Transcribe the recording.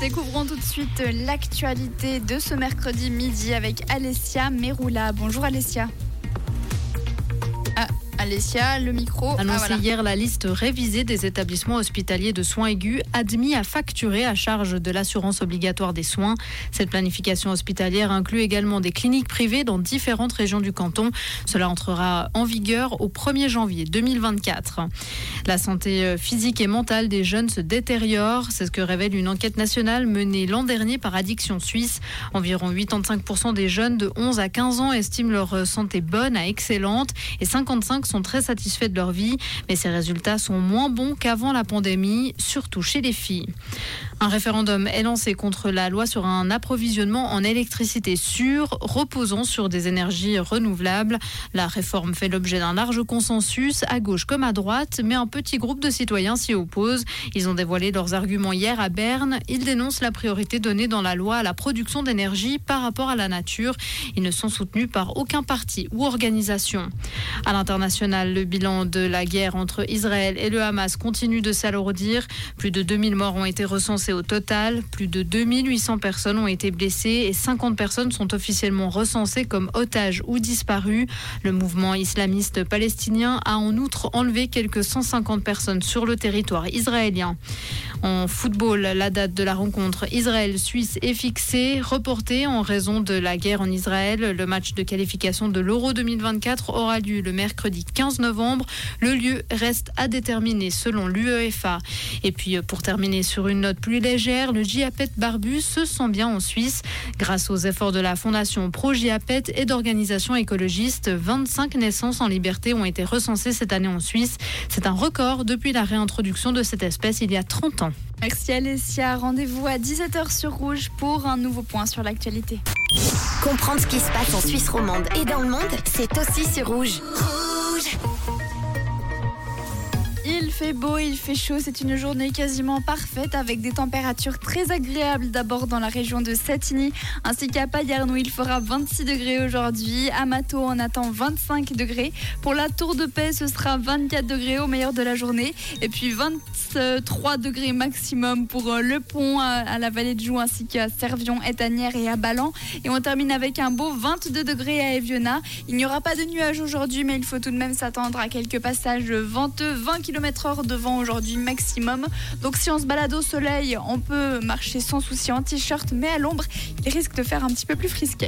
Découvrons tout de suite l'actualité de ce mercredi midi avec Alessia Meroula. Bonjour Alessia. Alessia, le micro. Annoncé ah, hier la liste révisée des établissements hospitaliers de soins aigus admis à facturer à charge de l'assurance obligatoire des soins. Cette planification hospitalière inclut également des cliniques privées dans différentes régions du canton. Cela entrera en vigueur au 1er janvier 2024. La santé physique et mentale des jeunes se détériore. C'est ce que révèle une enquête nationale menée l'an dernier par Addiction Suisse. Environ 85% des jeunes de 11 à 15 ans estiment leur santé bonne à excellente et 55 sont très satisfaits de leur vie, mais ces résultats sont moins bons qu'avant la pandémie, surtout chez les filles. Un référendum est lancé contre la loi sur un approvisionnement en électricité sûre, reposant sur des énergies renouvelables. La réforme fait l'objet d'un large consensus, à gauche comme à droite, mais un petit groupe de citoyens s'y oppose. Ils ont dévoilé leurs arguments hier à Berne. Ils dénoncent la priorité donnée dans la loi à la production d'énergie par rapport à la nature. Ils ne sont soutenus par aucun parti ou organisation. À l'international, le bilan de la guerre entre Israël et le Hamas continue de s'alourdir. Plus de 2000 morts ont été recensés au total, plus de 2800 personnes ont été blessées et 50 personnes sont officiellement recensées comme otages ou disparues. Le mouvement islamiste palestinien a en outre enlevé quelques 150 personnes sur le territoire israélien. En football, la date de la rencontre Israël-Suisse est fixée, reportée en raison de la guerre en Israël. Le match de qualification de l'Euro 2024 aura lieu le mercredi 15 novembre. Le lieu reste à déterminer selon l'UEFA. Et puis pour terminer sur une note plus légère, le JAPET Barbus se sent bien en Suisse. Grâce aux efforts de la Fondation Pro JAPET et d'organisations écologistes, 25 naissances en liberté ont été recensées cette année en Suisse. C'est un record depuis la réintroduction de cette espèce il y a 30 ans. Merci Alessia. Rendez-vous à 17h sur Rouge pour un nouveau point sur l'actualité. Comprendre ce qui se passe en Suisse romande et dans le monde, c'est aussi sur Rouge. Rouge il fait beau, il fait chaud, c'est une journée quasiment parfaite avec des températures très agréables d'abord dans la région de Satigny ainsi qu'à Payerne où il fera 26 degrés aujourd'hui. À Mato on attend 25 degrés. Pour la Tour de Paix ce sera 24 degrés au meilleur de la journée et puis 23 degrés maximum pour euh, le pont à la vallée de Joux ainsi qu'à Servion, Étanière et à Ballan. Et on termine avec un beau 22 degrés à Eviona. Il n'y aura pas de nuages aujourd'hui mais il faut tout de même s'attendre à quelques passages venteux 20 devant aujourd'hui maximum. Donc si on se balade au soleil, on peut marcher sans souci en t-shirt, mais à l'ombre, il risque de faire un petit peu plus frisqué.